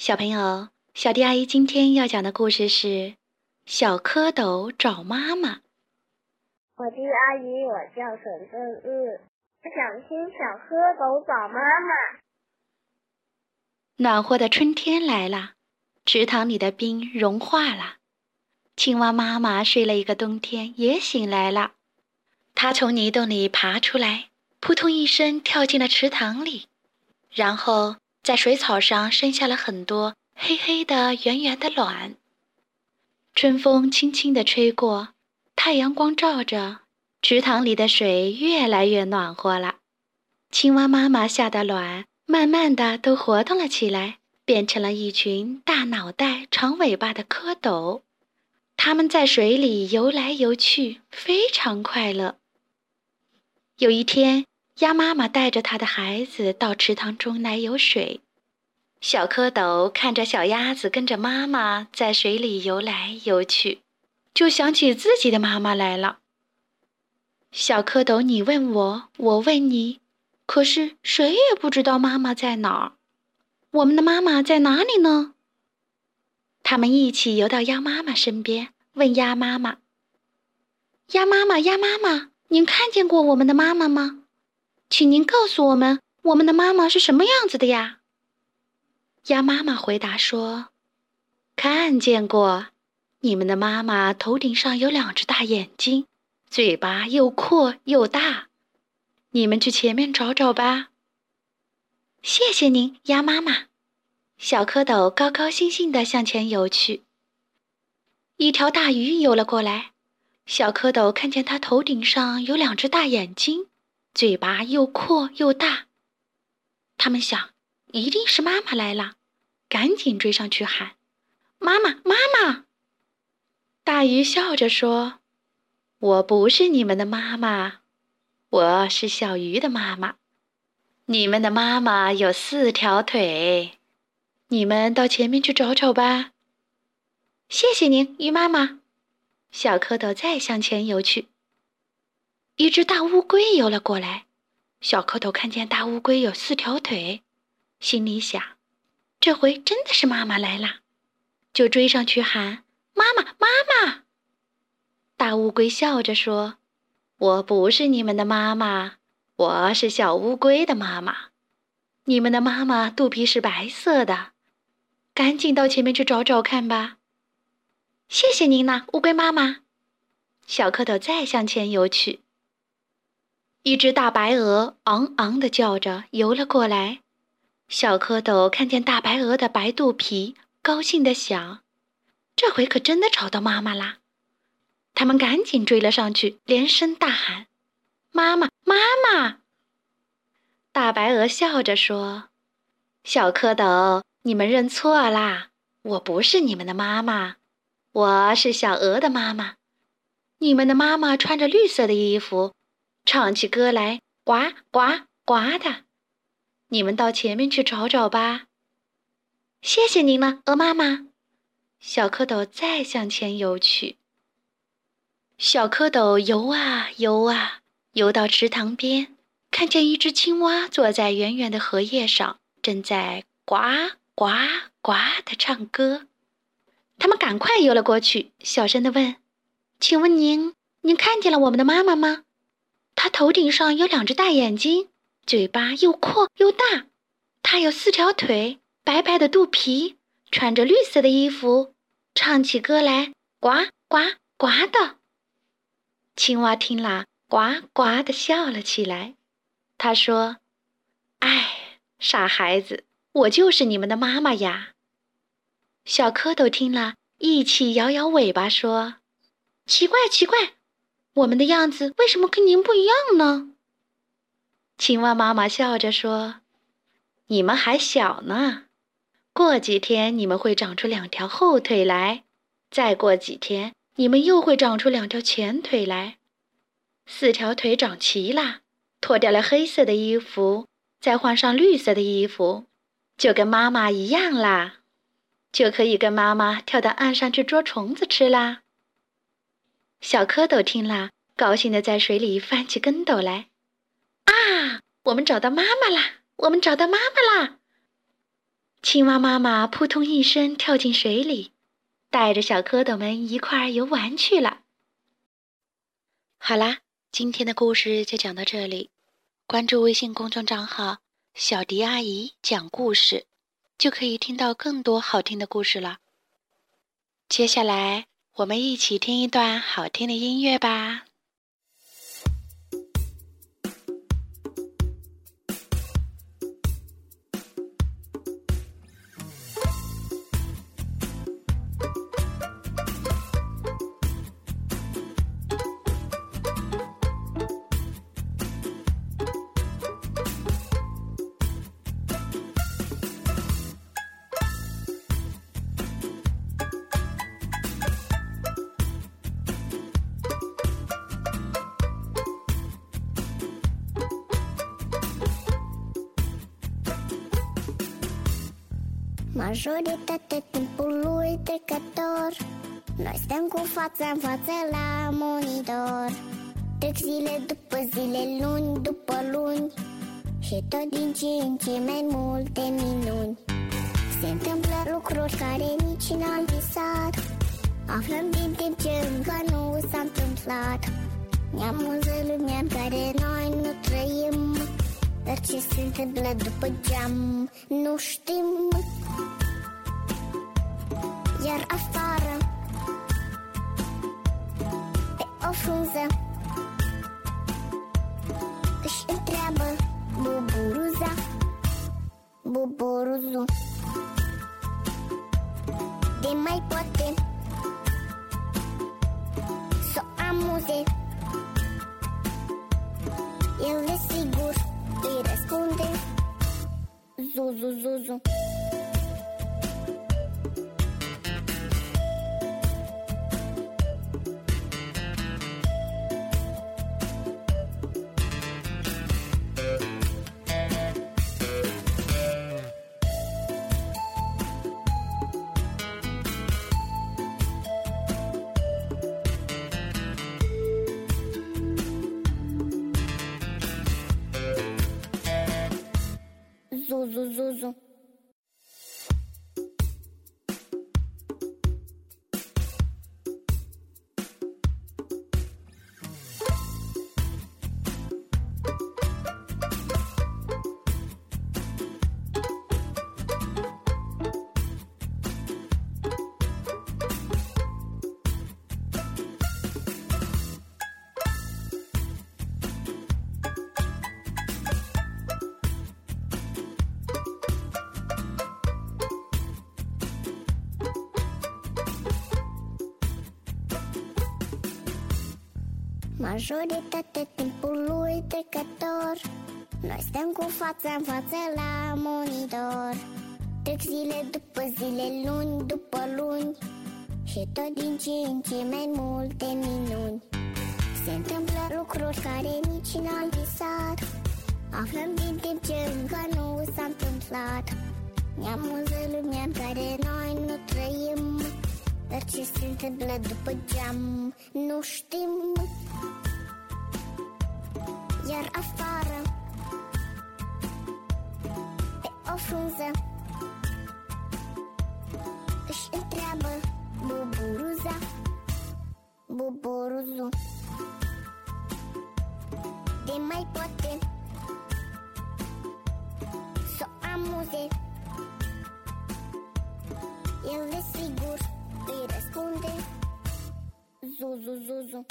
小朋友，小迪阿姨今天要讲的故事是《小蝌蚪找妈妈》。我的阿姨，我叫沈正玉，我想听《小蝌蚪找妈妈》。暖和的春天来了，池塘里的冰融化了。青蛙妈妈睡了一个冬天，也醒来了。它从泥洞里爬出来，扑通一声跳进了池塘里，然后。在水草上生下了很多黑黑的、圆圆的卵。春风轻轻地吹过，太阳光照着，池塘里的水越来越暖和了。青蛙妈妈下的卵慢慢的都活动了起来，变成了一群大脑袋、长尾巴的蝌蚪。它们在水里游来游去，非常快乐。有一天。鸭妈妈带着它的孩子到池塘中来游水，小蝌蚪看着小鸭子跟着妈妈在水里游来游去，就想起自己的妈妈来了。小蝌蚪，你问我，我问你，可是谁也不知道妈妈在哪儿。我们的妈妈在哪里呢？他们一起游到鸭妈妈身边，问鸭妈妈：“鸭妈妈，鸭妈妈，您看见过我们的妈妈吗？”请您告诉我们，我们的妈妈是什么样子的呀？鸭妈妈回答说：“看见过，你们的妈妈头顶上有两只大眼睛，嘴巴又阔又大。你们去前面找找吧。”谢谢您，鸭妈妈。小蝌蚪高高兴兴地向前游去。一条大鱼游了过来，小蝌蚪看见它头顶上有两只大眼睛。嘴巴又阔又大，他们想，一定是妈妈来了，赶紧追上去喊：“妈妈，妈妈！”大鱼笑着说：“我不是你们的妈妈，我是小鱼的妈妈。你们的妈妈有四条腿，你们到前面去找找吧。”谢谢您，鱼妈妈。小蝌蚪再向前游去。一只大乌龟游了过来，小蝌蚪看见大乌龟有四条腿，心里想：这回真的是妈妈来了，就追上去喊：“妈妈，妈妈！”大乌龟笑着说：“我不是你们的妈妈，我是小乌龟的妈妈。你们的妈妈肚皮是白色的，赶紧到前面去找找看吧。”谢谢您呢，乌龟妈妈。小蝌蚪再向前游去。一只大白鹅昂昂地叫着游了过来，小蝌蚪看见大白鹅的白肚皮，高兴地想：“这回可真的找到妈妈啦！”他们赶紧追了上去，连声大喊：“妈妈，妈妈！”大白鹅笑着说：“小蝌蚪，你们认错啦，我不是你们的妈妈，我是小鹅的妈妈。你们的妈妈穿着绿色的衣服。”唱起歌来，呱呱呱的。你们到前面去找找吧。谢谢您了，鹅妈妈。小蝌蚪再向前游去。小蝌蚪游啊游啊，游到池塘边，看见一只青蛙坐在圆圆的荷叶上，正在呱呱呱的唱歌。他们赶快游了过去，小声的问：“请问您，您看见了我们的妈妈吗？”它头顶上有两只大眼睛，嘴巴又阔又大。它有四条腿，白白的肚皮，穿着绿色的衣服，唱起歌来呱呱呱的。青蛙听了，呱呱的笑了起来。他说：“哎，傻孩子，我就是你们的妈妈呀。”小蝌蚪听了，一起摇摇尾巴说：“奇怪，奇怪。”我们的样子为什么跟您不一样呢？青蛙妈妈笑着说：“你们还小呢，过几天你们会长出两条后腿来，再过几天你们又会长出两条前腿来。四条腿长齐了，脱掉了黑色的衣服，再换上绿色的衣服，就跟妈妈一样啦，就可以跟妈妈跳到岸上去捉虫子吃啦。”小蝌蚪听了，高兴地在水里翻起跟斗来。啊，我们找到妈妈啦！我们找到妈妈啦！青蛙妈妈扑通一声跳进水里，带着小蝌蚪们一块儿游玩去了。好啦，今天的故事就讲到这里。关注微信公众账号“小迪阿姨讲故事”，就可以听到更多好听的故事了。接下来，我们一起听一段好听的音乐吧。Majoritatea timpului trecător Noi stăm cu fața în față la monitor. Trec zile după zile, luni după luni Și tot din ce în ce mai multe minuni. Se întâmplă lucruri care nici n-am visat Aflăm din timp ce încă nu s-a întâmplat. Ne amuză lumea în care noi nu trăim. Dar ce se întâmplă după geam nu știm iar afară. Pe o frunză. Își întreabă buburuza. Buburuzu. De mai poate Să o amuze. El desigur îi răspunde. Zuzu, zuzu Zuzu, Majoritatea timpului trecător. Noi stăm cu fața în față la monitor. Trec zile după zile, luni după luni. Și tot din ce în ce mai multe minuni. Se întâmplă lucruri care nici n-am visat Aflăm din timp ce încă nu s-a întâmplat. Ne amuză lumea în care noi nu trăim. Dar ce se întâmplă după geam nu știm iar afară Pe o frunză Își întreabă buburuza Buburuzu De mai poate Să amuze. El desigur îi răspunde Zuzu, zuzu